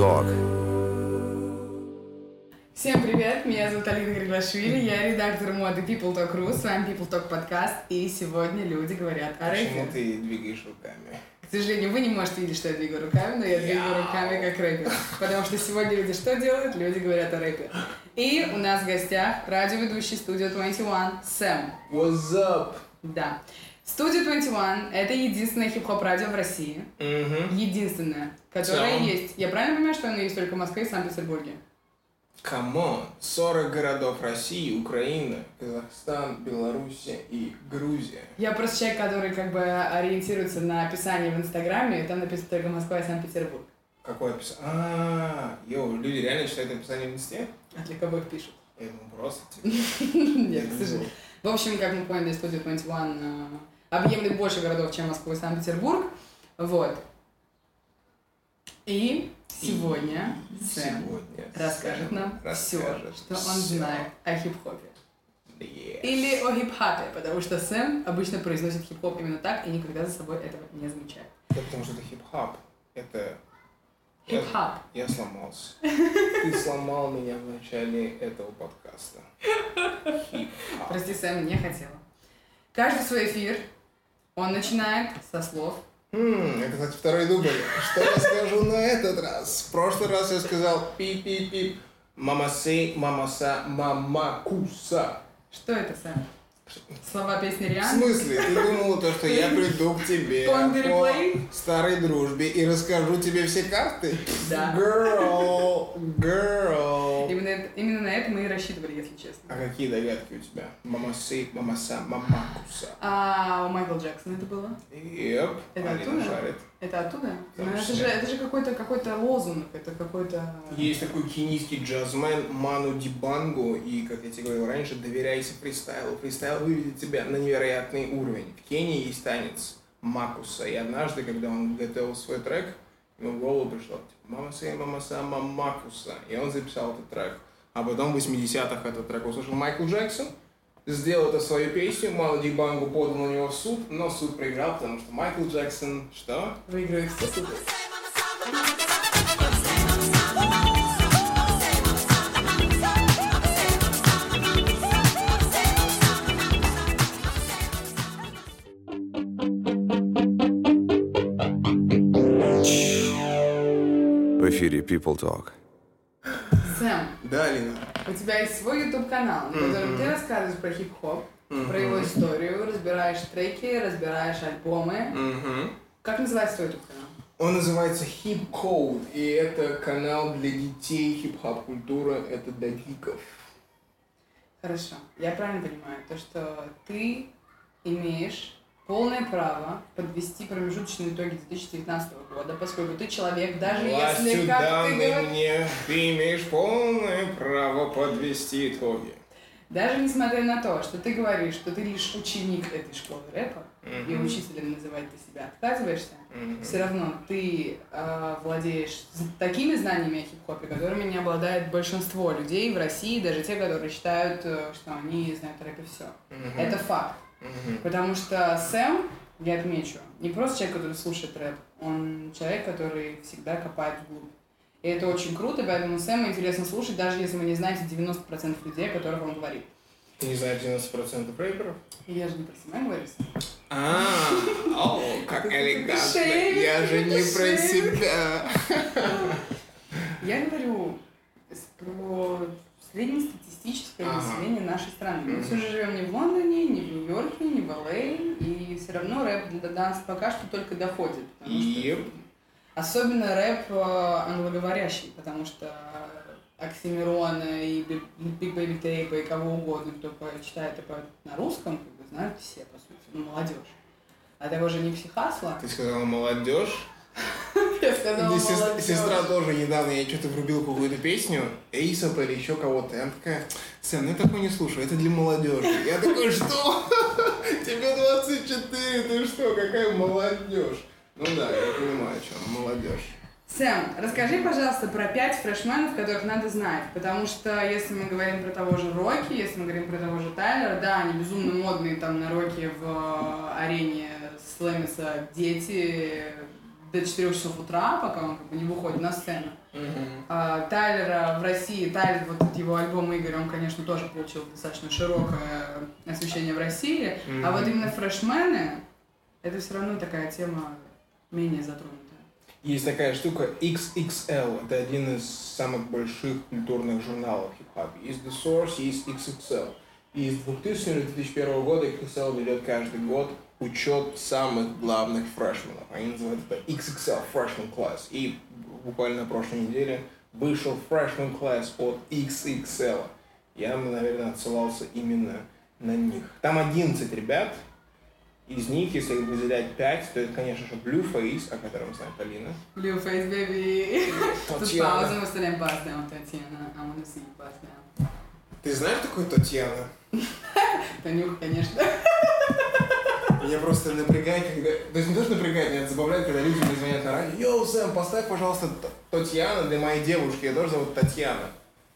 Talk. Всем привет, меня зовут Алина Григлашвили, я редактор моды People Talk Ru, с вами People Talk подкаст, и сегодня люди говорят о Почему рэпе. ты двигаешь руками? К сожалению, вы не можете видеть, что я двигаю руками, но я двигаю руками как рэпер, потому что сегодня люди что делают? Люди говорят о рэпе. И у нас в гостях радиоведущий студия 21 Сэм. What's up? Да. Студия 21 — это единственное хип-хоп радио в России. Угу. Единственное, которое целом? есть. Я правильно понимаю, что оно есть только в Москве и Санкт-Петербурге? Come on, 40 городов России, Украина, Казахстан, Белоруссия и Грузия. Я просто человек, который как бы ориентируется на описание в Инстаграме, и там написано только Москва и Санкт-Петербург. Какое описание? А, yo, люди реально читают описание в инсте? А для кого их пишут? Я думаю, просто. Нет, к сожалению. В общем, как мы поняли, студия 21 э, объемлет больше городов, чем Москва и Санкт-Петербург. Вот. И сегодня Сэм Сегодня расскажет нам все, расскажет что он знает о хип-хопе. Yes. Или о хип-хапе, потому что Сэм обычно произносит хип-хоп именно так и никогда за собой этого не замечает. Да потому что это хип-хап. Это... Я- Хип-хап. Я сломался. Ты сломал меня в начале этого подкаста. Прости, Сэм, не хотела. Каждый свой эфир он начинает со слов Хм, это, кстати, второй дубль. Что я скажу на этот раз? В прошлый раз я сказал пип-пип-пип. Мамасей, мамаса, мамакуса. Что это, Сэм? Слова песни В Рианы? смысле? Ты думала то, что я приду к тебе по старой дружбе и расскажу тебе все карты? Да. Girl, girl. Именно, именно на это мы и рассчитывали, если честно. А какие догадки у тебя? Мамасей, мамаса, мамакуса. А у Майкла Джексона это было? Yep, Это оттуда? жарит. Это оттуда? Ну, это же, это же какой-то какой лозунг, это какой-то... Есть такой кенийский джазмен Ману Дибангу, и, как я тебе говорил раньше, доверяйся фристайлу. Фристайл выведет тебя на невероятный уровень. В Кении есть танец Макуса, и однажды, когда он готовил свой трек, ему в голову пришло, типа, мамасей, мамаса, мамакуса, и он записал этот трек. А потом в 80-х этот трек услышал Майкл Джексон, сделал это свою песню, Ману Дибангу подал на него в суд, но суд проиграл, потому что Майкл Джексон, что? Выигрывает все суды. В эфире People Talk. Сэм, Да, Алина? у тебя есть свой YouTube-канал, на котором ты рассказываешь про хип-хоп, про его историю, разбираешь треки, разбираешь альбомы. Мгм. Как называется твой YouTube-канал? Он называется Hip Code, и это канал для детей, хип-хоп культура, это для гиков. Хорошо. Я правильно понимаю, то, что ты имеешь полное право подвести промежуточные итоги 2019 года, поскольку ты человек, даже если, Властью как ты говоришь, мне, ты имеешь полное право подвести итоги. даже несмотря на то, что ты говоришь, что ты лишь ученик этой школы рэпа, и Мгм. учителем называть ты себя отказываешься, Мгм. все равно ты э, владеешь такими знаниями о хип-хопе, которыми не обладает большинство людей в России, даже те, которые считают, э, что они знают о рэпе все. Мгм. Это факт. Потому что Сэм, я отмечу, не просто человек, который слушает рэп, он человек, который всегда копает вглубь. И это очень круто, поэтому Сэма интересно слушать, даже если вы не знаете 90% людей, о которых он говорит. Ты не знаешь 90% рэперов? Я же не про себя говорю. А, о, как элегантно. Я же не про себя. Я говорю про среднестатистическое Ага. население нашей страны. Мы все же живем не в Лондоне, не в Нью-Йорке, не в Л.А., и все равно рэп до нас пока что только доходит. потому что-. Особенно рэп э, англоговорящий, потому что Оксимирона и Big Baby Tape'а и кого угодно, кто читает и поет на русском, как бы знают все, по сути, ну, молодежь. А того же Nipsey Hussle'а, Ты сказала молодежь. я сказала сестра тоже недавно, я что-то врубил какую-то песню, Эйсопа или еще кого-то, и она такая, Сэм, ну я такой не слушаю, это для молодежи. Я такой, что? Тебе 24, ты что, какая молодежь? Ну да, я понимаю, о чем, молодежь. Сэм, расскажи, пожалуйста, про пять фрешменов, которых надо знать. Потому что если мы говорим про того же Рокки, если мы говорим про того же Тайлера, да, они безумно модные там на Рокки в э, арене слэмятся дети, до 4 часов утра, пока он как бы не выходит на сцену. Мгм. А, Тайлера в России, Тайлер, вот его альбом Игорь, он, конечно, тоже получил достаточно широкое освещение в России. А вот именно фрешмены, это все равно такая тема менее затронутая. Есть такая штука XXL, это один из самых больших культурных журналов хип-хопа. Есть The Source, есть XXL. И с 2000-2001 года XXL ведет каждый год учет самых главных фрешменов. Они называют это XXL Freshman Class. И буквально на прошлой неделе вышел Freshman Class от XXL. Я наверное, отсылался именно на них. Там 11 ребят, из них, если выделять 5, то это, конечно же, Blueface, о котором знает Алина. Blue Face Baby. Тут Татьяна. пауза, мы вставляем бас down, Татьяна. I wanna see bust down. Ты знаешь такую Татьяна? Танюх, конечно. Меня просто напрягает, когда... То есть не то, что напрягает, меня забавляет, когда люди мне звонят на радио. Йоу, Сэм, поставь, пожалуйста, Татьяна для моей девушки. Я тоже зовут Татьяна.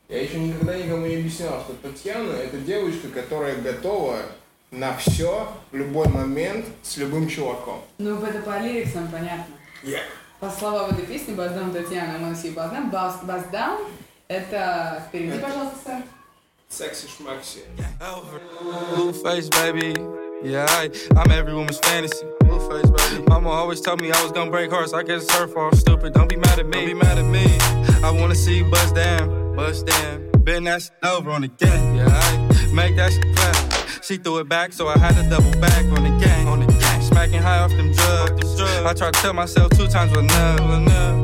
Я еще никогда никому не объяснял, что Татьяна — это девочка, которая готова на все, в любой момент, с любым чуваком. Ну, это по лириксам понятно. Я. По словам этой песни «Бас down, Татьяна, bust down», «Бас бас down» — это... Переведи, Это- пожалуйста, сэр. Секси шмакси. Blue face, baby. Yeah, I, I'm every woman's fantasy. Blue face, baby. Mama always told me I was gonna break hearts. I guess it's her fault. Stupid. Don't be mad at me. Don't be mad at me. I wanna see you bust down, bust down. Been that shit over on the gang. Yeah, I make that shit clap. She threw it back, so I had to double back on the gang. On the gang. Smacking high off them drugs. I tried to tell myself two times was enough. enough.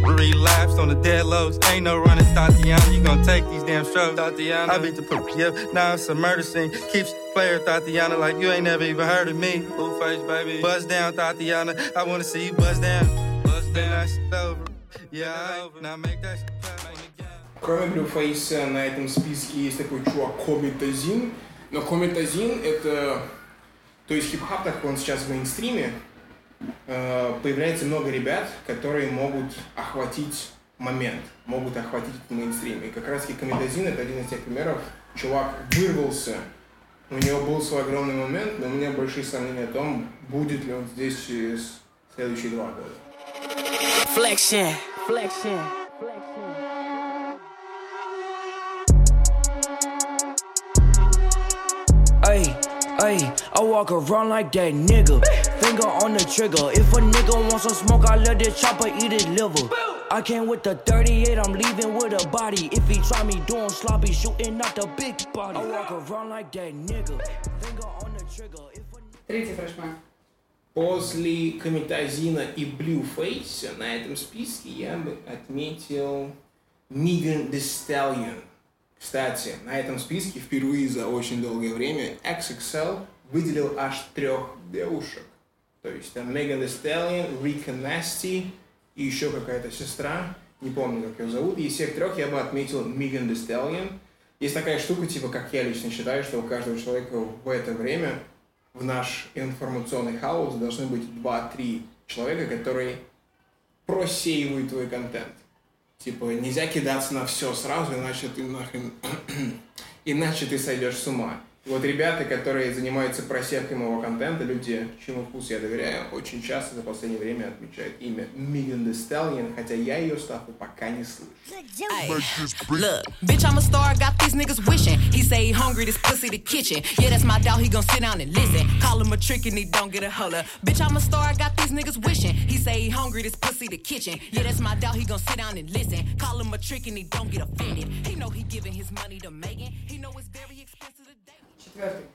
Then in the relapsed on the dead lows. Ain't no running, Tatiana. You gon' take these damn strokes. Tatiana. I beat the poop, yep. Now it's a murder scene. Keeps player Tatiana like you ain't never even heard of me. Blue face, baby. Buzz down, Tatiana. I wanna see you buzz down. Buzz down. That shit over. Yeah, I, now make that shit clap on the gang. Кроме Блюфейса на этом списке есть такой чувак Комитазин. Но Комитазин это... То есть хип-хап, так как он сейчас в мейнстриме, э, появляется много ребят, которые могут охватить момент, могут охватить этот мейнстрим. И как раз Comethazine это один из тех примеров. Чувак вырвался, у него был свой огромный момент, но у меня большие сомнения о том, будет ли он здесь через следующие два года. Flexion. Flexion. Ay, ay, I walk around like that nigga. Finger on the trigger. If a nigga wants some smoke, I let this chopper eat his liver. I came with the 38, I'm leaving with a body. If he try me doing sloppy, shooting out the big body. I walk around like that nigga. Finger on the trigger. If a Третий фрешмен. После Комитазина и Blueface на этом списке я бы отметил Megan Thee Stallion. Кстати, на этом списке впервые за очень долгое время XXL выделил аж трех девушек. То есть там Megan Thee Stallion, Rika Nasty и еще какая-то сестра, не помню, как ее зовут. И из всех трех я бы отметил Megan Thee Stallion. Есть такая штука, типа, как я лично считаю, что у каждого человека в это время в наш информационный хаос должны быть 2-3 человека, которые просеивают твой контент. Типа, нельзя кидаться на все сразу, иначе ты нахрен... иначе ты сойдешь с ума. Вот ребята, которые занимаются просевкой моего контента, люди, чему вкус я доверяю, очень часто за последнее время отмечают имя Megan Thee Stallion, хотя я ее ставку пока не слышу. Yeah. Четвертый.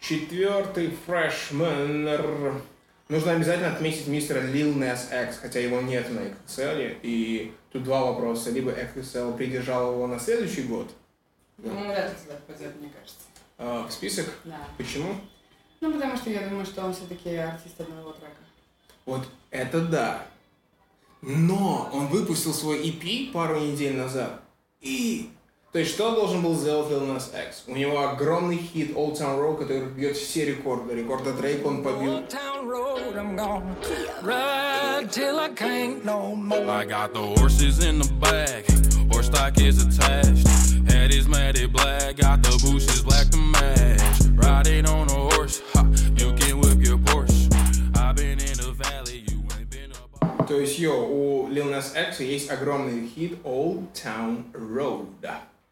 Четвертый фрешменер. Нужно обязательно отметить мистера Lil Nas X, хотя его нет на XXL. И тут два вопроса. Либо XXL придержал его на следующий год Ну, вряд ли туда попадет, мне кажется. э, в список. Да. Почему? Ну, потому что я думаю, что он все-таки артист одного трека. Вот это да. Но он выпустил свой EP пару недель назад. И... То есть, что должен был сделать Lil Nas X? У него огромный хит Old Town Road, который бьет все рекорды. Рекорды Дрейк он побил. Old town road, I'm gonna ride till I can't no more. I got the horses in the bag, horse stock is attached. Head is matted black, got the bushes black to match. Riding on a horse, ha, you can whip your Porsche. I've been in the valley, you ain't been up. То есть, йо, у Lil Nas X есть огромный хит Old Town Road.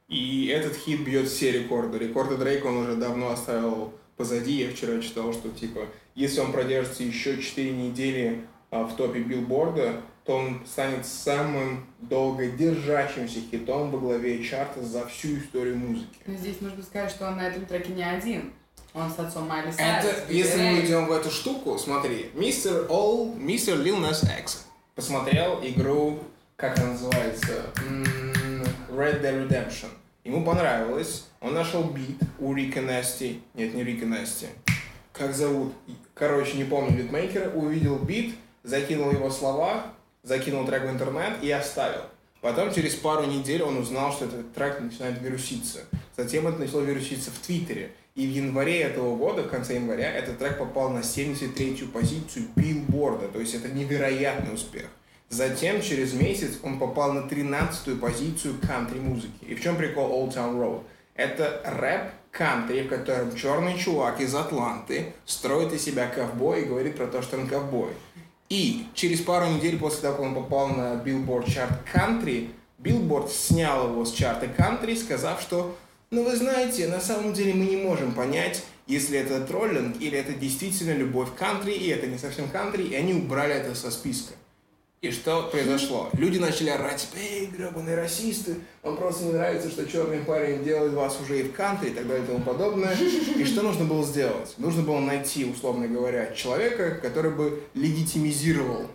И этот хит бьет все рекорды. Рекорды Дрейка он уже давно оставил позади. Я вчера читал, что типа, если он продержится еще 4 недели а, в топе билборда, то он станет самым долго держащимся хитом во главе чарта за всю историю музыки. Но здесь нужно сказать, что он на этом треке не один. Он с отцом Майли Это, Сайрус. если мы идем в эту штуку, смотри, мистер All, мистер Lil Nas X посмотрел игру, как она называется, М, Red Dead Redemption. Ему понравилось, он нашел бит у Рика Насти, нет, не Рика Насти, как зовут, короче, не помню, битмейкера, увидел бит, закинул его слова, закинул трек в интернет и оставил. Потом через пару недель он узнал, что этот трек начинает вируситься. Затем это начало вируситься в Твиттере. И в январе этого года, в конце января, этот трек попал на 73-ю позицию билборда. То есть это невероятный успех. Затем, через месяц, он попал на 13-ю позицию кантри-музыки. И в чем прикол Old Town Road? Это рэп кантри, в котором черный чувак из Атланты строит из себя ковбой и говорит про то, что он ковбой. И через пару недель после того, как он попал на Billboard чарт кантри, Billboard снял его с чарта кантри, сказав, что, ну вы знаете, на самом деле мы не можем понять, если это троллинг или это действительно любовь к кантри, и это не совсем кантри, и они убрали это со списка. И что произошло? Люди начали орать, типа, эй, гребаные расисты, вам просто не нравится, что черный парень делает вас уже и в кантри и так далее и тому подобное. И что нужно было сделать? Нужно было найти, условно говоря, человека, который бы легитимизировал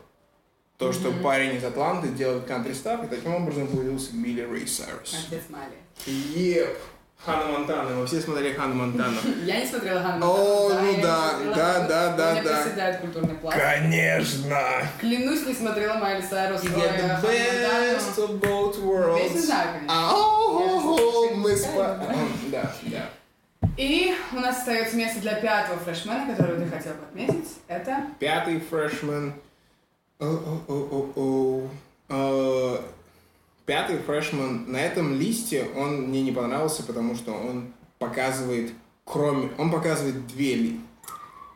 то, что парень из Атланты делает кантри став, и таким образом появился Билли Рэй Сайрус. Отец Майли. Еп! Ханна Монтана, мы все смотрели Ханну Монтану. Я не смотрела Ханну О, Монтану, ну да, да, да, да, У меня да. проседает культурный пласт. Конечно! Клянусь, не смотрела Майли Сайрус. You get the best of both worlds. Песню знаю, конечно. Мы. Да, да. И у нас остается место для пятого фрешмена, который ты хотел бы отметить. Это Пятый фрешмен. О-о-о-о-о. Пятый фрешмен. На этом листе он мне не понравился, потому что он показывает, кроме... Он показывает две ли.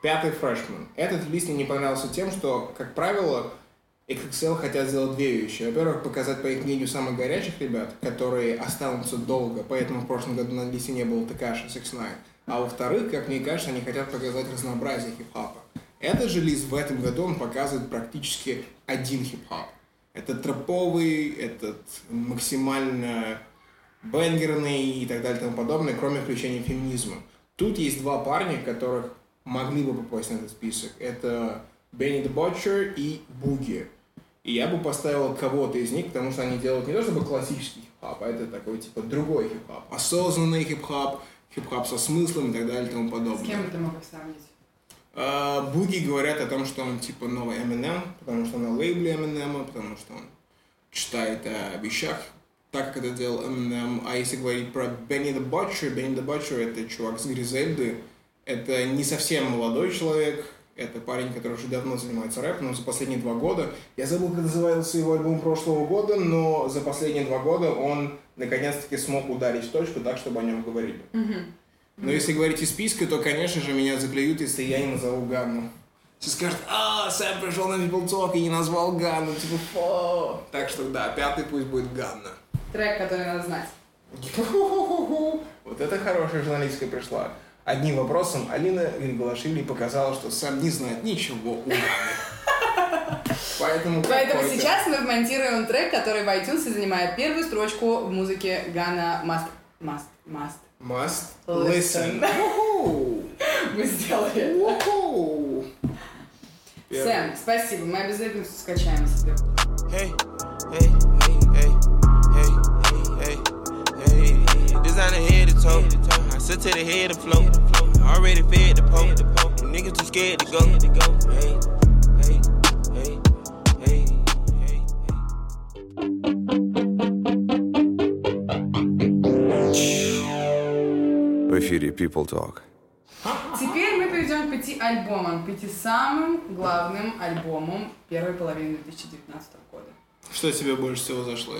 Пятый фрешмен. Этот лист мне не понравился тем, что, как правило, XXL хотят сделать две вещи. Во-первых, показать, по их мнению, самых горячих ребят, которые останутся долго, поэтому в прошлом году на листе не было Такаши 6 ix А во-вторых, как мне кажется, они хотят показать разнообразие хип-хопа. Этот же лист в этом году он показывает практически один хип-хоп. Это трэповый, этот максимально бенгерный и так далее и тому подобное, кроме включения феминизма. Тут есть два парня, которых могли бы попасть на этот список. Это Бенни Butcher и Буги. И я бы поставил кого-то из них, потому что они делают не то чтобы классический хип-хоп, а это такой типа другой хип-хоп. Осознанный хип-хоп, хип-хоп со смыслом и так далее и тому подобное. с кем бы ты мог их сравнить? А, Буги говорят о том, что он типа новый Eminem, потому что на лейбле Eminem, потому что он читает о вещах, так как это делал Eminem. А если говорить про Benny the Butcher, Benny the Butcher это чувак с Гризельды, это не совсем молодой человек, это парень, который уже давно занимается рэпом, но за последние два года, я забыл, как назывался его альбом прошлого года, но за последние два года он наконец-таки смог ударить в точку так, чтобы о нем говорили. Но если говорить из списка, то, конечно же, меня заклюют, если я не назову Ганну. Все скажут, а, Сэм пришел на Talk и не назвал Ганну, типа, фу. Так что да, пятый пусть будет Ганна. Трек, который надо знать. Вот это хорошая журналистская пришла. Одним вопросом Алина Григорашвили показала, что сам не знает ничего у. Поэтому Поэтому сейчас мы вмонтируем трек, который в iTunes занимает первую строчку в музыке Гана Must. Must. Must. Must Listen. listen. Уху. Мы сделали. Уху. Первый. Сэм, спасибо. Мы обязательно все скачаем себе. Hey, hey, hey, hey, hey, hey, hey, hey. Designer head to toe. I sit to the head and float. Already fed the poke. Them niggas too scared to go. Hey, hey, Эфире People Talk. Теперь мы перейдем к пяти альбомам. Пяти самым главным альбомам первой половины 2019 года. Что тебе больше всего зашло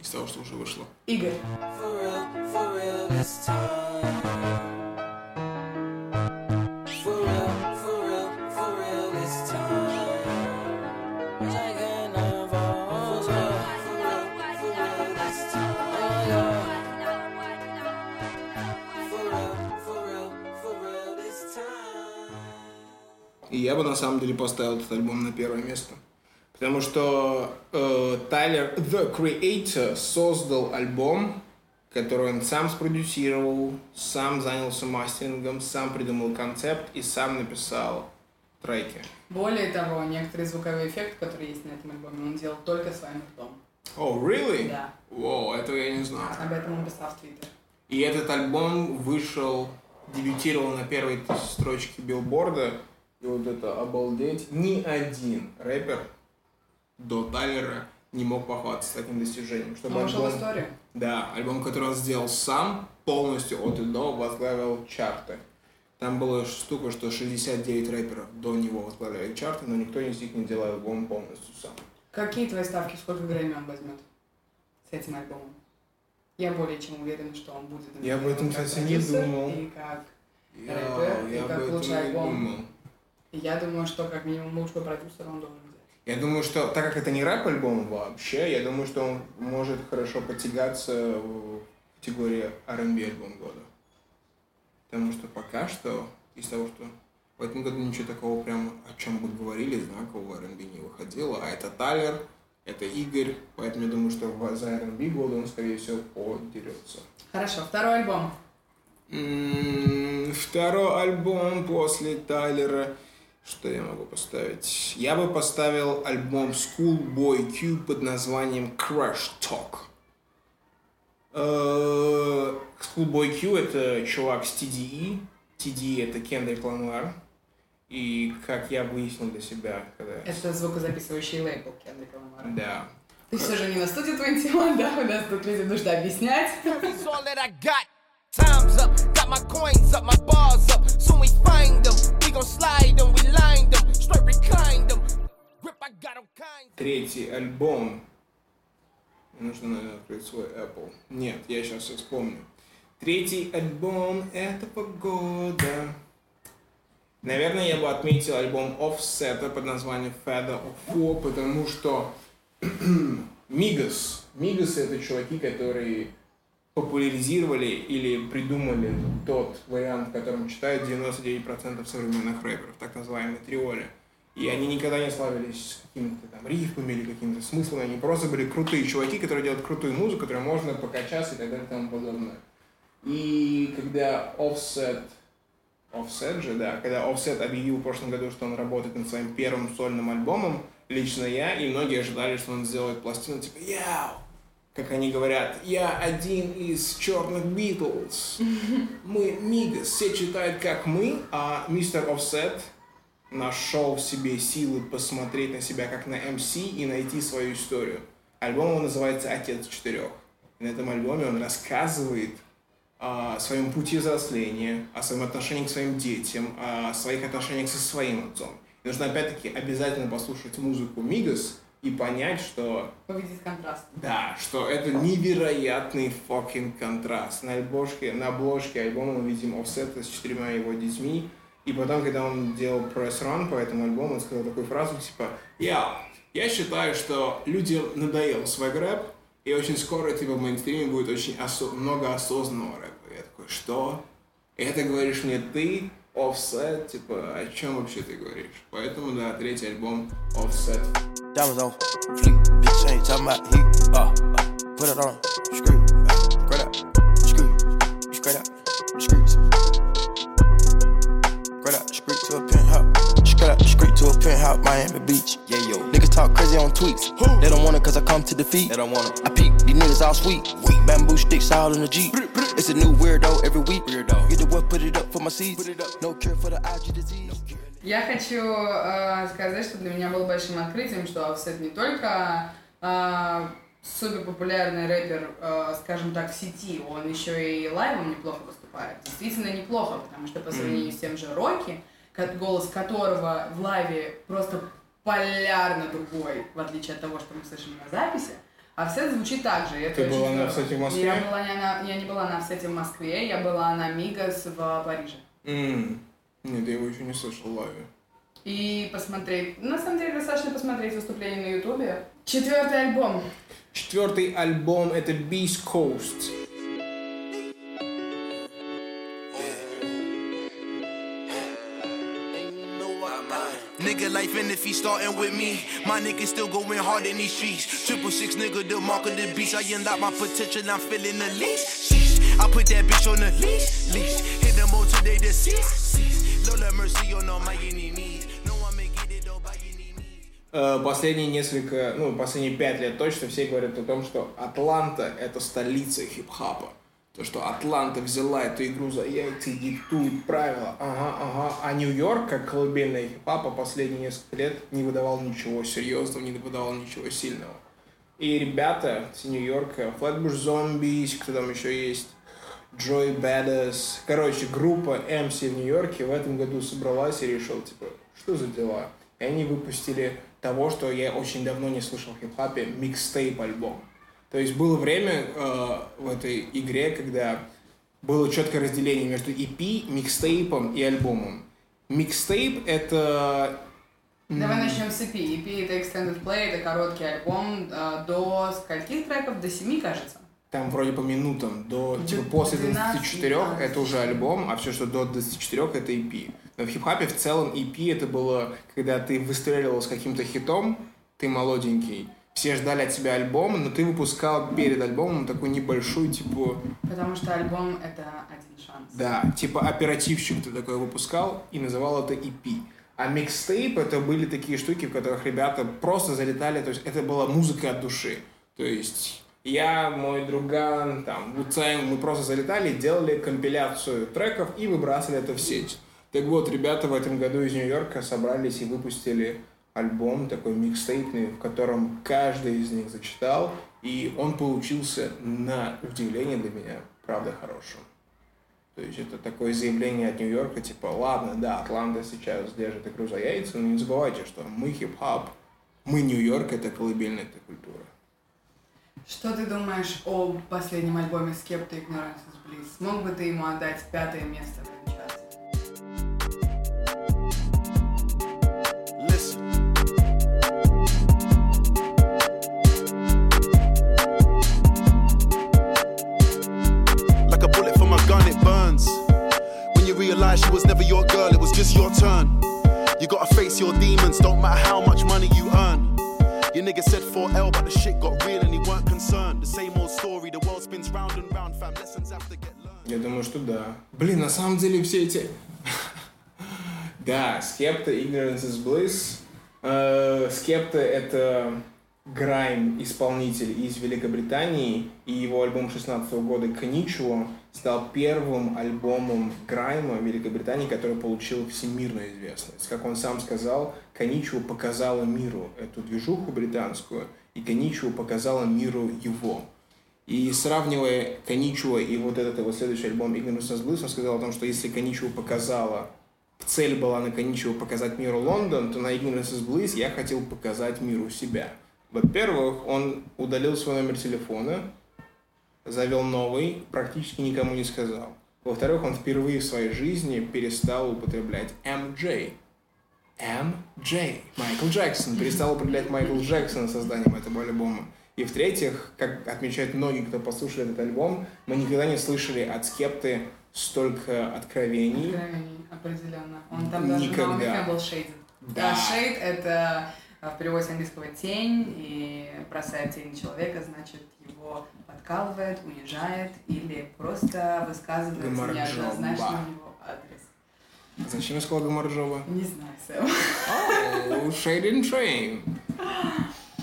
из того, что уже вышло? Игорь. For real, for real И я бы на самом деле поставил этот альбом на первое место. Потому что э, Тайлер The Creator создал альбом, который он сам спродюсировал, сам занялся мастерингом, сам придумал концепт и сам написал треки. Более того, некоторые звуковые эффекты, которые есть на этом альбоме, он делал только своим ртом. О, oh, really? Да. Воу, этого я не знал. Об этом он писал в Твиттере. И этот альбом вышел, дебютировал на первой строчке билборда. И вот это обалдеть. Ни один рэпер до Тайлера не мог похвастаться таким достижением. Чтобы Он ушел в альбом, историю. да, альбом, который он сделал сам, полностью от и до возглавил чарты. Там была штука, что 69 рэперов до него возглавляли чарты, но никто из них не делал альбом полностью сам. Какие твои ставки, сколько времени он возьмет с этим альбомом? Я более чем уверена, что он будет Я об этом, как кстати, не думал. И как Я, Рэпер, и я как об этом лучший альбом. думал. Я думаю, что как минимум лучшего продюсера он должен взять. Я думаю, что так как это не рэп-альбом вообще, я думаю, что он может хорошо потягаться в категории R&B альбом года. Потому что пока что, из того, что в этом году ничего такого прям, о чем бы говорили, знакового R&B не выходило. А это Тайлер, это Игорь, поэтому я думаю, что за R&B года он, скорее всего, подерется. Хорошо, второй альбом. М, Второй альбом после Тайлера. Что я могу поставить? Я бы поставил альбом Schoolboy Q под названием Crush Talk. Э, Schoolboy Q это чувак с TDE. TDE это Кендрик Ламар. И как я выяснил для себя, когда... Это звукозаписывающий лейбл Кендрика Ламара. Да. Ты все же не на студии 21, да? У нас тут людям нужно объяснять. Time's up, got my coins up, my bars up. Soon we find them, Третий альбом. Нужно, наверное, открыть свой Apple. Нет, я сейчас все вспомню. Третий альбом этого года. Наверное, я бы отметил альбом Offset под названием Feather of War, потому что Мигас. Мигас это чуваки, которые популяризировали или придумали тот вариант, в котором читают 99% современных рэперов, так называемые триоли. И они никогда не славились какими-то там рифмами или какими-то смыслами, они просто были крутые чуваки, которые делают крутую музыку, которую можно покачаться и так далее и тому подобное. И когда Offset, Offset же, да, когда Offset объявил в прошлом году, что он работает над своим первым сольным альбомом, лично я и многие ожидали, что он сделает пластину типа «Яу!» Как они говорят, я один из черных Битлз. Мы Мигас, все читают как мы, а мистер Offset нашел в себе силы посмотреть на себя как на МС и найти свою историю. Альбом его называется «Отец четырех». И на этом альбоме он рассказывает о своем пути взросления, о своем отношении к своим детям, о своих отношениях со своим отцом. И нужно опять-таки обязательно послушать музыку Мигас и понять, что Увидеть контраст. да, что это невероятный fucking контраст. На обложке, на обложке альбома мы видим Offset с четырьмя его детьми. И потом, когда он делал пресс ран по этому альбому, он сказал такую фразу, типа, я, я считаю, что людям надоел свой рэп, и очень скоро, типа, в мейнстриме будет очень осо- много осознанного рэпа. Я такой, что? Это говоришь мне ты, Offset, типа, о чем вообще ты говоришь? Поэтому, да, третий альбом Offset. Diamonds on fleek, bitch ain't talking about heat. Uh, uh, put it on, screw, uh, straight up, screw, straight up, screw. Straight up, screw to a penthouse. Straight up, screw to a penthouse, Miami Beach. Yeah, yo. Niggas talk crazy on tweets. They don't want it cause I come to defeat. They don't want it. I peek, these niggas all sweet. Bamboo sticks all in the Jeep. It's a new weirdo every week. Weirdo. Get the what, put it up for my seeds. Put it up. No cure for the IG disease. Я хочу э, сказать, что для меня было большим открытием, что Offset не только э, супер популярный рэпер, э, скажем так, в сети, он еще и лайвом неплохо выступает. Действительно неплохо, потому что по сравнению с тем же Рокки, голос которого в лайве просто полярно другой, в отличие от того, что мы слышим на записи, Offset звучит так же. это Ты была на. Offset в Москве? Я, была не на, я не была на Offset в Москве, я была на Мигас в Париже. М, Нет, я его еще не слышал лайве. и посмотреть. На самом деле, достаточно посмотреть выступление на Ютубе. Четвертый альбом. Четвертый альбом это Beast Coast. Nigga life and if he starting with me, my nigga still going hard in these streets. Triple six nigga, the mark of the beast. I unlock my potential, I'm feeling the least. I put that bitch on the leash, leash. Hit them all today deceased. Э, Последние несколько, ну, последние пять лет точно все говорят о том, что Атланта — это столица хип-хапа. То, что Атланта взяла эту игру за яйца и диктует правила. Ага, ага. А Нью-Йорк, как колыбельная хип-хапа, последние несколько лет не выдавал ничего серьезного, не выдавал ничего сильного. И ребята с Нью-Йорка, Flatbush Zombies, кто там еще есть, Джой Badass, короче, группа MC в Нью-Йорке в этом году собралась и решила, типа, что за дела? И они выпустили того, что я очень давно не слышал в хип-хапе, микстейп альбом. То есть было время э, в этой игре, когда было четкое разделение между EP, микстейпом и альбомом. Микстейп — это... Давай начнем с EP. EP это Extended Play, это короткий альбом э, до скольких треков? До семи, кажется. Там вроде по минутам, до, типа, после 12, 24 12. это уже альбом, а все, что до 24 это EP. Но в хип-хапе в целом EP это было, когда ты выстреливал с каким-то хитом, ты молоденький, все ждали от тебя альбом, но ты выпускал перед альбомом такую небольшую, типа, Потому что альбом это один шанс. да, типа оперативщик ты такой выпускал и называл это EP. А микстейп это были такие штуки, в которых ребята просто залетали, то есть это была музыка от души. То есть я, мой друган, там, Вуцайн, мы просто залетали, делали компиляцию треков и выбрасывали это в сеть. Так вот, ребята в этом году из Нью-Йорка собрались и выпустили альбом такой микстейпный, в котором каждый из них зачитал, и он получился на удивление для меня, правда, хорошим. То есть это такое заявление от Нью-Йорка, типа, ладно, да, Атланта сейчас держит игру за яйца, но не забывайте, что мы хип-хап, мы Нью-Йорк, это колыбельная эта культура. Что ты думаешь о последнем альбоме Skepta Ignorance is Bliss? Смог бы ты ему отдать пятое место самом деле все эти... Да, Скепта, Ignorance is Bliss. Э, Скепта — это Грайм, исполнитель из Великобритании, и его альбом 16 года «Коничуо» стал первым альбомом Грайма в Великобритании, который получил всемирную известность. Как он сам сказал, «Коничуо» показала миру эту движуху британскую, и «Коничуо» показала миру его. И сравнивая Коничуа и вот этот его следующий альбом Ignorance is Bliss, он сказал о том, что если Коничуа показала, цель была на Коничуа показать миру Лондон, то на Ignorance is Bliss я хотел показать миру себя. Во-первых, он удалил свой номер телефона, завел новый, практически никому не сказал. Во-вторых, он впервые в своей жизни перестал употреблять MJ. MJ. Майкл Джексон. Перестал употреблять Майкл Джексон созданием этого альбома. И в-третьих, как отмечают многие, кто послушали этот альбом, мы никогда не слышали от Скепты столько откровений. Откровений, определенно. Он там даже Никогда. на не был шейд. Да. шейд это а, в переводе с английского тень, и бросает тень человека, значит, его подкалывает, унижает или просто высказывает неоднозначно его адрес. Зачем я сказал Гамарджова? Не знаю, Сэм. Oh, Shade and.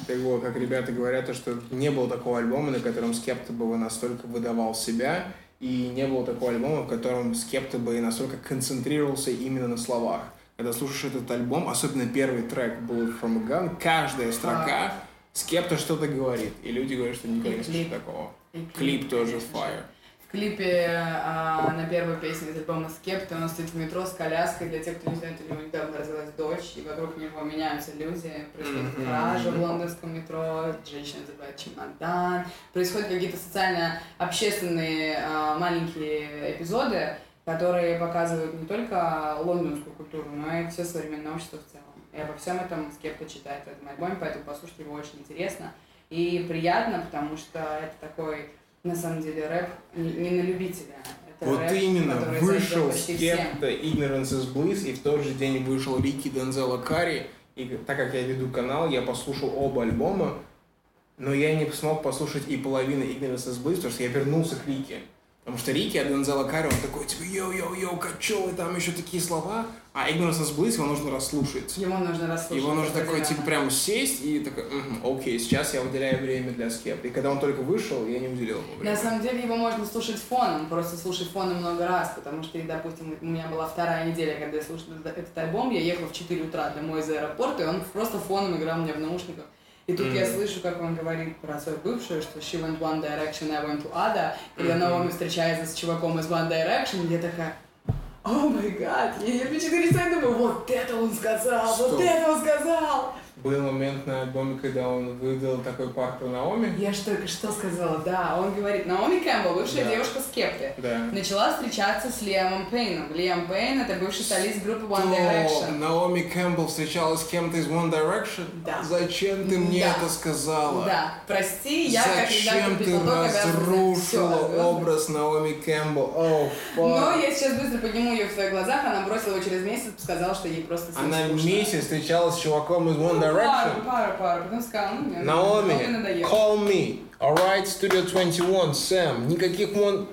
Так вот, как ребята говорят, то, что не было такого альбома, на котором Скепта бы настолько выдавал себя, и не было такого альбома, в котором Скепта бы настолько концентрировался именно на словах. Когда слушаешь этот альбом, особенно первый трек был From a Gun, каждая строка Скепта что-то говорит, и люди говорят, что никогда не слышали такого. Клип тоже fire. Клипе а, на первую песню из альбома Скепта он стоит в метро с коляской. Для тех, кто не знает, у него недавно родилась дочь, и вокруг него меняются люди. Происходит кража в лондонском метро, женщина забывает чемодан. Происходят какие-то социально-общественные а, маленькие эпизоды, которые показывают не только лондонскую культуру, но и все современное общество в целом. И обо всем этом Скепта читает в этом альбоме, поэтому послушать его очень интересно и приятно, потому что это такой, на самом деле, рэп не, не на любителя. Вот рэп, именно, вышел зайдет с почти всем. кем-то Ignorance is Bliss, и в тот же день вышел Рики Дензела Карри, и так как я веду канал, я послушал оба альбома, но я не смог послушать и половины Ignorance is Bliss, потому что я вернулся к RICKY. Потому что RICKY от Дензела Карри, он такой, типа, йоу-йоу-йоу, качел, и там еще такие слова, а Ignorance is Bliss его нужно расслушать. Его нужно расслушать. Его нужно такой, типа, прям сесть и такой, «Мгм, окей, сейчас я уделяю время для Skepta. И когда он только вышел, я не уделил ему На времени. самом деле его можно слушать фоном, просто слушать фоном много раз, потому что, допустим, у меня была вторая неделя, когда я слушала этот- альбом, я ехала в 4 утра домой из аэропорта, и он просто фоном играл меня в наушниках. И тут я Мгм. слышу, как он говорит про свою бывшую, что she went one direction, I went to other. Когда Мгм. Наоми встречается с чуваком из One Direction, я такая, о май гад, я, я перечитываю и думаю, вот это он сказал, вот Что? это он сказал. Был момент на альбоме, когда он выдал такой пар про Наоми. Я же только что сказала, да, он говорит, Наоми Кэмпбелл, бывшая Да. девушка Скепты, Да. начала встречаться с Лиамом Пейном. Лиам Пейн это бывший солист группы One Direction. Наоми Кэмпбелл встречалась с кем-то из One Direction? Да. Зачем ты мне Да. это сказала? Да, прости, я как Зачем редактор ты разрушила звёздах. образ Наоми Кэмпбелл? О, Но я сейчас быстро подниму ее в своих глазах, она бросила его через месяц, сказала, что ей просто с Она месяц встречалась с чуваком из One Пару, Direction. пару, пару, потом сказала, ну, мне Наоми, Наоми надоело. call me. Alright, Studio 21, Сэм. Никаких One...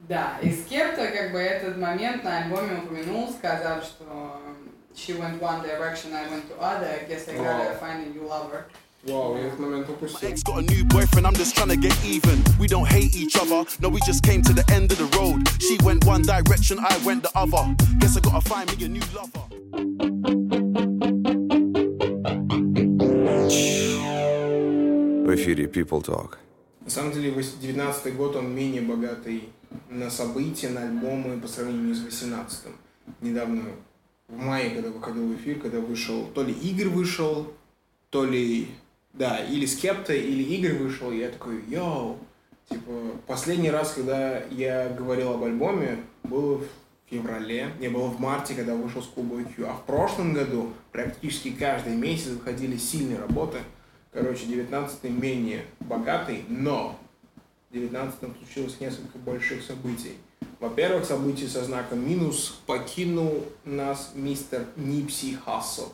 Да, и Скепта как бы этот момент на альбоме упомянул, сказав, что she went one direction, I went to other, I guess I gotta Вау. find a new lover. Вау, я этот момент упустил. Ex got a new boyfriend, I'm just trying to get even. We don't hate each other, no, we just came to the end of the road. She went one direction, I went the other. Guess I gotta find me a new lover. В эфире People Talk. На самом деле, 19 год, он менее богатый на события, на альбомы по сравнению с 18 Недавно, в мае, когда выходил в эфир, когда вышел, то ли Игорь вышел, то ли, да, или Скепта, или Игорь вышел, я такой, йоу, типа, последний раз, когда я говорил об альбоме, было в феврале, не было в марте, когда вышел с Клуба Q, а в прошлом году практически каждый месяц выходили сильные работы, Короче, 19 менее богатый, но в 19 случилось несколько больших событий. Во-первых, событие со знаком минус покинул нас мистер Нипси Хассел.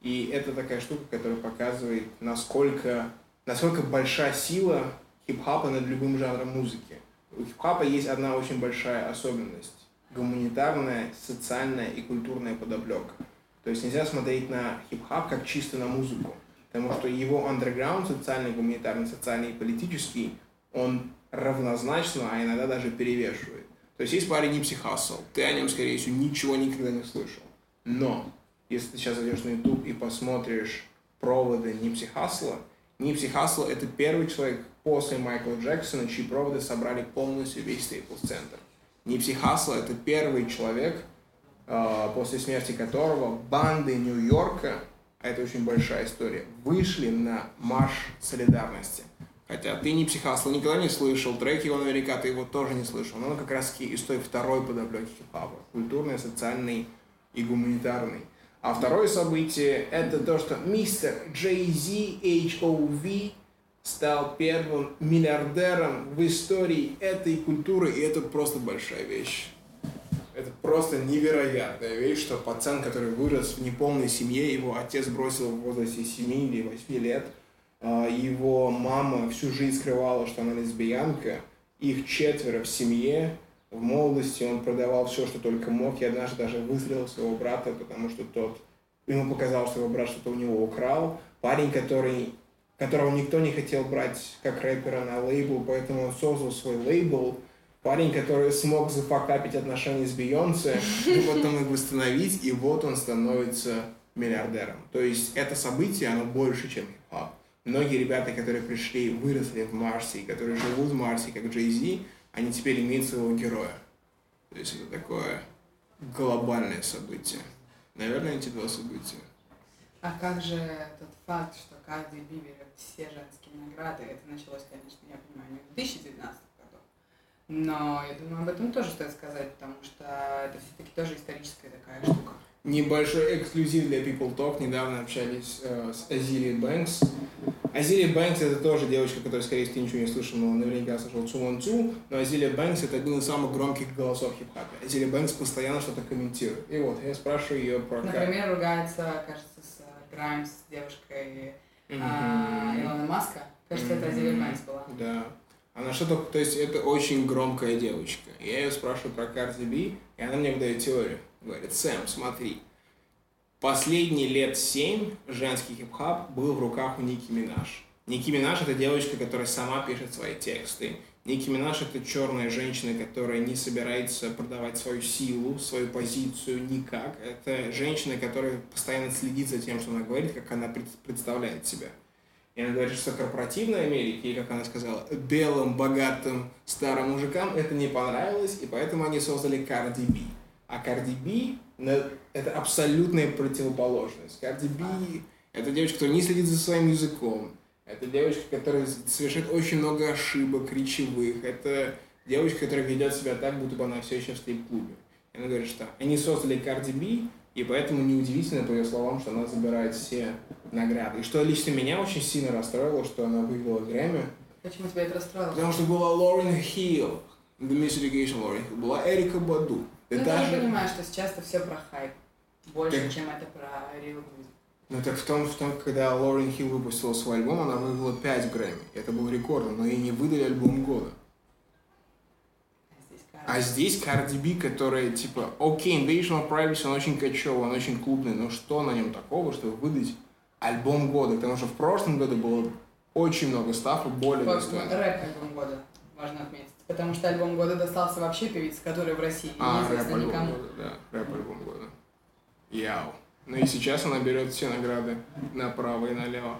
И это такая штука, которая показывает, насколько, насколько большая сила хип-хапа над любым жанром музыки. У хип-хапа есть одна очень большая особенность. Гуманитарная, социальная и культурная подоплека. То есть нельзя смотреть на хип-хоп как чисто на музыку. Потому что его андерграунд, социальный, гуманитарный, социальный и политический, он равнозначно, а иногда даже перевешивает. То есть есть парень Nipsey Hussle, ты о нем, скорее всего, ничего никогда не слышал. Но, если ты сейчас зайдешь на YouTube и посмотришь проводы Nipsey Hussle а, Nipsey Hussle — это первый человек после Майкла Джексона, чьи проводы собрали полностью весь Staples Center. Нипси Хассел — это первый человек, э, после смерти которого банды Нью-Йорка, а это очень большая история, вышли на марш солидарности. Хотя ты не психасл, никогда не слышал, треки его наверняка ты его тоже не слышал, но он как раз из той второй подоплеки хип-хапа, культурный, социальный и гуманитарный. А второе событие это то, что мистер Зи HOV стал первым миллиардером в истории этой культуры, и это просто большая вещь. Просто невероятная вещь, что пацан, который вырос в неполной семье, его отец бросил в возрасте 7 или 8 лет, а, его мама всю жизнь скрывала, что она лесбиянка, их четверо в семье, в молодости он продавал все, что только мог, и однажды даже выстрелил своего брата, потому что тот, ему показалось, что его брат что-то у него украл. Парень, который, которого никто не хотел брать как рэпера на лейбл, поэтому он создал свой лейбл, парень, который смог зафакапить отношения с Бейонсе, и потом их восстановить, и вот он становится миллиардером. То есть это событие, оно больше, чем хип-хоп. Многие ребята, которые пришли, выросли в Марсе, и которые живут в Марсе, как Джей Зи, они теперь имеют своего героя. То есть это такое глобальное событие. Наверное, эти два события. А как же тот факт, что каждый Би берет все женские награды, это началось, конечно, я понимаю, не в 2019 году, но я думаю, об этом тоже стоит сказать, потому что это все-таки тоже историческая такая штука. Небольшой эксклюзив для People Talk. Недавно общались э, с Азилией Бэнкс. Азилия Бэнкс это тоже девочка, которая, скорее всего, ничего не слышал, но наверняка слышал on Two, но Азилия Бэнкс это один из самых громких голосов хип-хапа. Азилия Бэнкс постоянно что-то комментирует. И вот, я спрашиваю ее про как. Например, ругается, кажется, с э, Граймс, девушкой а, Илона Маска. Кажется, это Азилия Бэнкс была. Да. Она что-то, то есть это очень громкая девочка. Я ее спрашиваю про Cardi B, и она мне выдает теорию. Говорит, Сэм, смотри, последние лет семь женский хип-хап был в руках у Ники Минаж. Ники Минаж это девочка, которая сама пишет свои тексты. Ники Минаж это черная женщина, которая не собирается продавать свою силу, свою позицию никак. Это женщина, которая постоянно следит за тем, что она говорит, как она пред- представляет себя. И она говорит, что корпоративной Америке, как она сказала, белым, богатым, старым мужикам это не понравилось, и поэтому они создали Cardi B. А Cardi B это абсолютная противоположность. Cardi B это девочка, которая не следит за своим языком. Это девочка, которая совершает очень много ошибок речевых. Это девочка, которая ведет себя так, будто бы она все еще в стрип-клубе. И она говорит, что они создали Cardi B, и поэтому неудивительно, по ее словам, что она забирает все награды. И что лично меня очень сильно расстроило, что она выиграла Грэмми, Почему тебя это расстроило? потому что была Лорен Хилл, The Miss Education Лорен Хилл, была Эрика Баду. Ну, Да ты даже... же понимаешь, что сейчас это все про хайп. Больше, Так- чем это про real music. Ну так в том, в том, когда Лорен Хилл выпустила свой альбом, она выиграла 5 Грэмми. Это был рекордом, но ей не выдали альбом года. А здесь Cardi B, которая, типа, окей, Invasion of Privacy, он очень кочевый, он очень клубный, но что на нем такого, чтобы выдать альбом года? Потому что в прошлом году было очень много стафов более Вот, достойных. Рэп альбом года, важно отметить. Потому что альбом года достался вообще певице, которая в России А, неизвестна рэп-альбом никому. года, да, рэп-альбом года. Яу. Ну и сейчас она берет все награды направо и налево.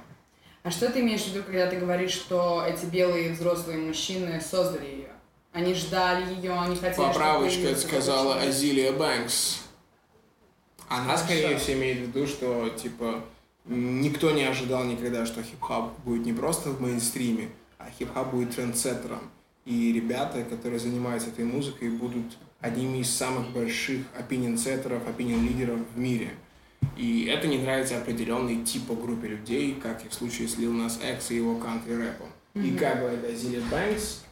А что ты имеешь в виду, когда ты говоришь, что эти белые взрослые мужчины создали ее? Они ждали ее, они хотели, Поправочка сказала. Азилия Бэнкс. Она, Хорошо. скорее всего, имеет в виду, что, типа, никто не ожидал никогда, что хип-хоп будет не просто в мейнстриме, а хип-хоп будет трендсеттером. И ребята, которые занимаются этой музыкой, будут одними из самых больших opinion-setter ов, opinion -лидеров в мире. И это не нравится определенной типа группе людей, как и в случае с Lil Nas X и его кантри-рэпом. И Мгм. как говорит Азилия Бэнкс,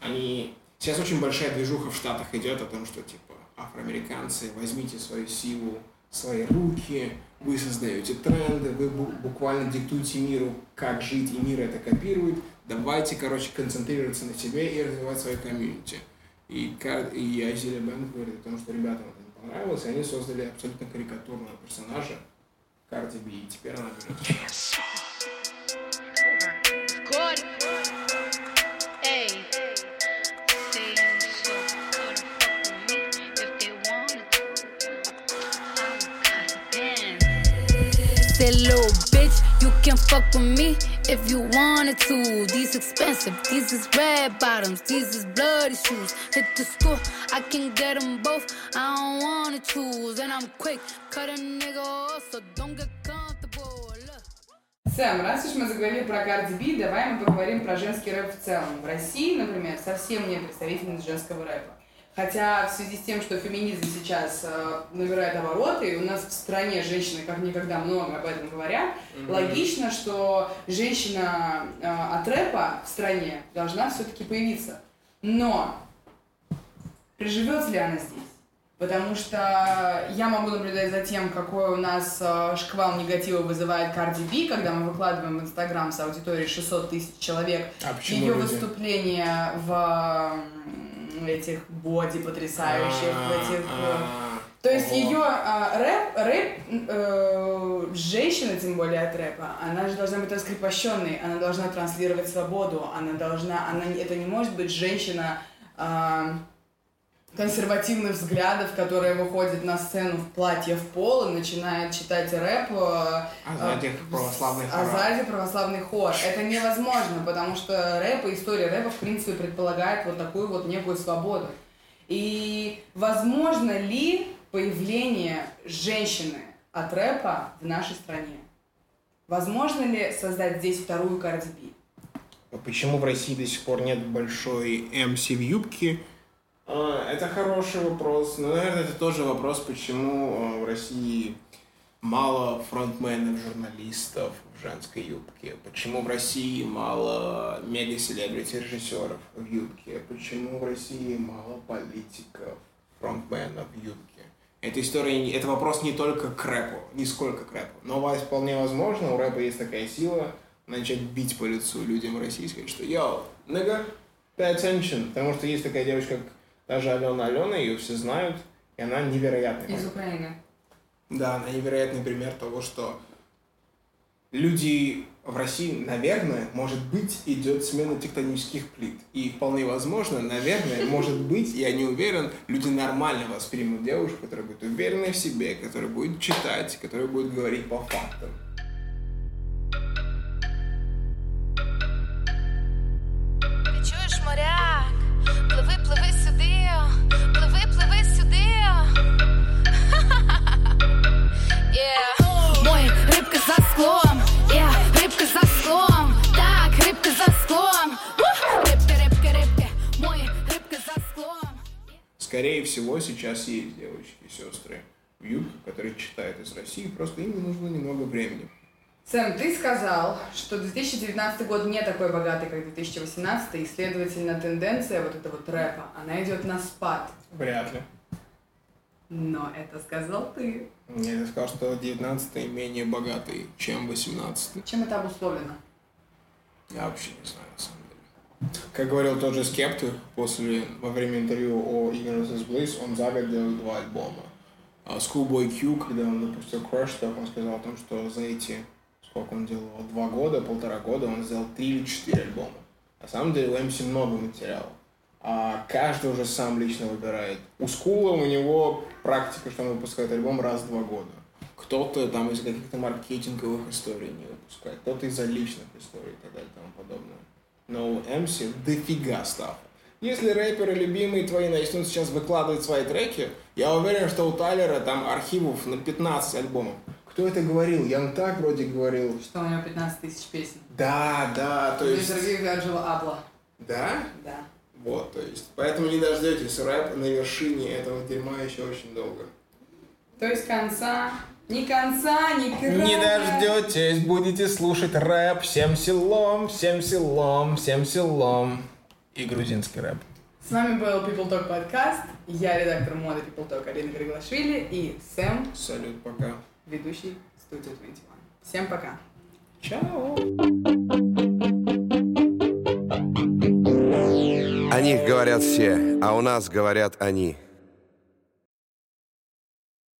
они... Сейчас очень большая движуха в Штатах идет о том, что, типа, афроамериканцы, возьмите свою силу свои руки, вы создаете тренды, вы бу- буквально диктуете миру, как жить, и мир это копирует. Давайте, короче, концентрироваться на себе и развивать свою комьюнити. И, Кар- и Азилия Бэнк говорит о том, что ребятам это не понравилось, и они создали абсолютно карикатурного персонажа Карди Би, и теперь она берет. Say, little bitch, you can fuck with me if you wanted to. These expensive, these is red bottoms, these is bloody shoes. Hit the store, I can get them both. I don't wanna choose, and I'm quick, cut a nigga off, so don't get comfortable. Сэм, раз уж мы заговорили про Cardi B, давай мы поговорим про женский рэп в целом. В России, например, совсем нет представительниц женского рэпа. Хотя в связи с тем, что феминизм сейчас э, набирает обороты, и у нас в стране женщины как никогда много об этом говорят, Мгм. логично, что женщина э, от рэпа в стране должна все-таки появиться. Но приживется ли она здесь? Потому что я могу наблюдать за тем, какой у нас э, шквал негатива вызывает Cardi B, когда мы выкладываем в Инстаграм с аудиторией 600 тысяч человек А ее люди? выступления в этих боди потрясающих, в этих... э, То есть ее а, рэп, рэп э, женщина, тем более от рэпа, она же должна быть раскрепощенной, она должна транслировать свободу, она должна, она, это не может быть женщина а, консервативных взглядов, которая выходит на сцену в платье в пол и начинает читать рэп. э, А сзади э, православный а хор. сзади православный хор. Это невозможно, потому что рэп и история рэпа, в принципе, предполагает вот такую вот некую свободу. И возможно ли появление женщины от рэпа в нашей стране? Возможно ли создать здесь вторую? А Почему в России до сих пор нет большой МС в юбке? А, Это хороший вопрос. Но, наверное, это тоже вопрос, почему а, в России мало фронтменов, журналистов в женской юбке? Почему в России мало мега-селебрити режиссеров в юбке? Почему в России мало политиков, фронтменов в юбке? Эта история, это вопрос не только к рэпу, не сколько к рэпу. Но вполне возможно, у рэпа есть такая сила начать бить по лицу людям в России сказать, что «Йоу, nigga, pay attention». Потому что есть такая девочка, как даже Алена Алена, ее все знают, и она невероятная. Из Украины. Да, она невероятный пример того, что люди в России, наверное, может быть, идет смена тектонических плит. И вполне возможно, наверное, может быть, я не уверен, люди нормально воспримут девушку, которая будет уверенной в себе, которая будет читать, которая будет говорить по фактам. Скорее всего, сейчас есть девочки и сестры в юбке, которые читают из России, просто им нужно немного времени. Сэм, ты сказал, что 2019 год не такой богатый, как 2018, и, следовательно, тенденция вот этого вот рэпа, она идет на спад. Вряд ли. Но это сказал ты. Я сказал, что 19 менее богатый, чем 18 Чем это обусловлено? Я вообще не знаю, деле. Как говорил тот же Скептик после, во время интервью о Ignorance is Bliss, он за год делал два альбома. А Schoolboy Q, когда он выпустил Crush Talk, он сказал о том, что за эти, сколько он делал, два года, полтора года, он сделал три или четыре альбома. На самом деле у MC много материала. А каждый уже сам лично выбирает. У Скула у него практика, что он выпускает альбом раз в два года. Кто-то там из каких-то маркетинговых историй не выпускает, кто-то из-за личных историй и так далее и тому подобное. Но у MC дофига стафа. Если рэперы любимые твои начнут сейчас выкладывать свои треки, я уверен, что у Тайлера там архивов на 15 альбомов. Кто это говорил? Ян так вроде говорил. Что у него 15 тысяч песен. Да, да, то есть... интервью Вирджила Абла. Да? Да. Вот, то есть. Поэтому не дождетесь рэп на вершине этого дерьма еще очень долго. То есть конца, ни конца, ни края. Не дождетесь, будете слушать рэп всем селом, всем селом, всем селом. И грузинский рэп. С вами был People Talk подкаст. Я редактор моды People Talk Алина Григлашвили и Сэм, Салют, пока. ведущий студии 21. Всем пока. Чао. О них говорят все, а у нас говорят они.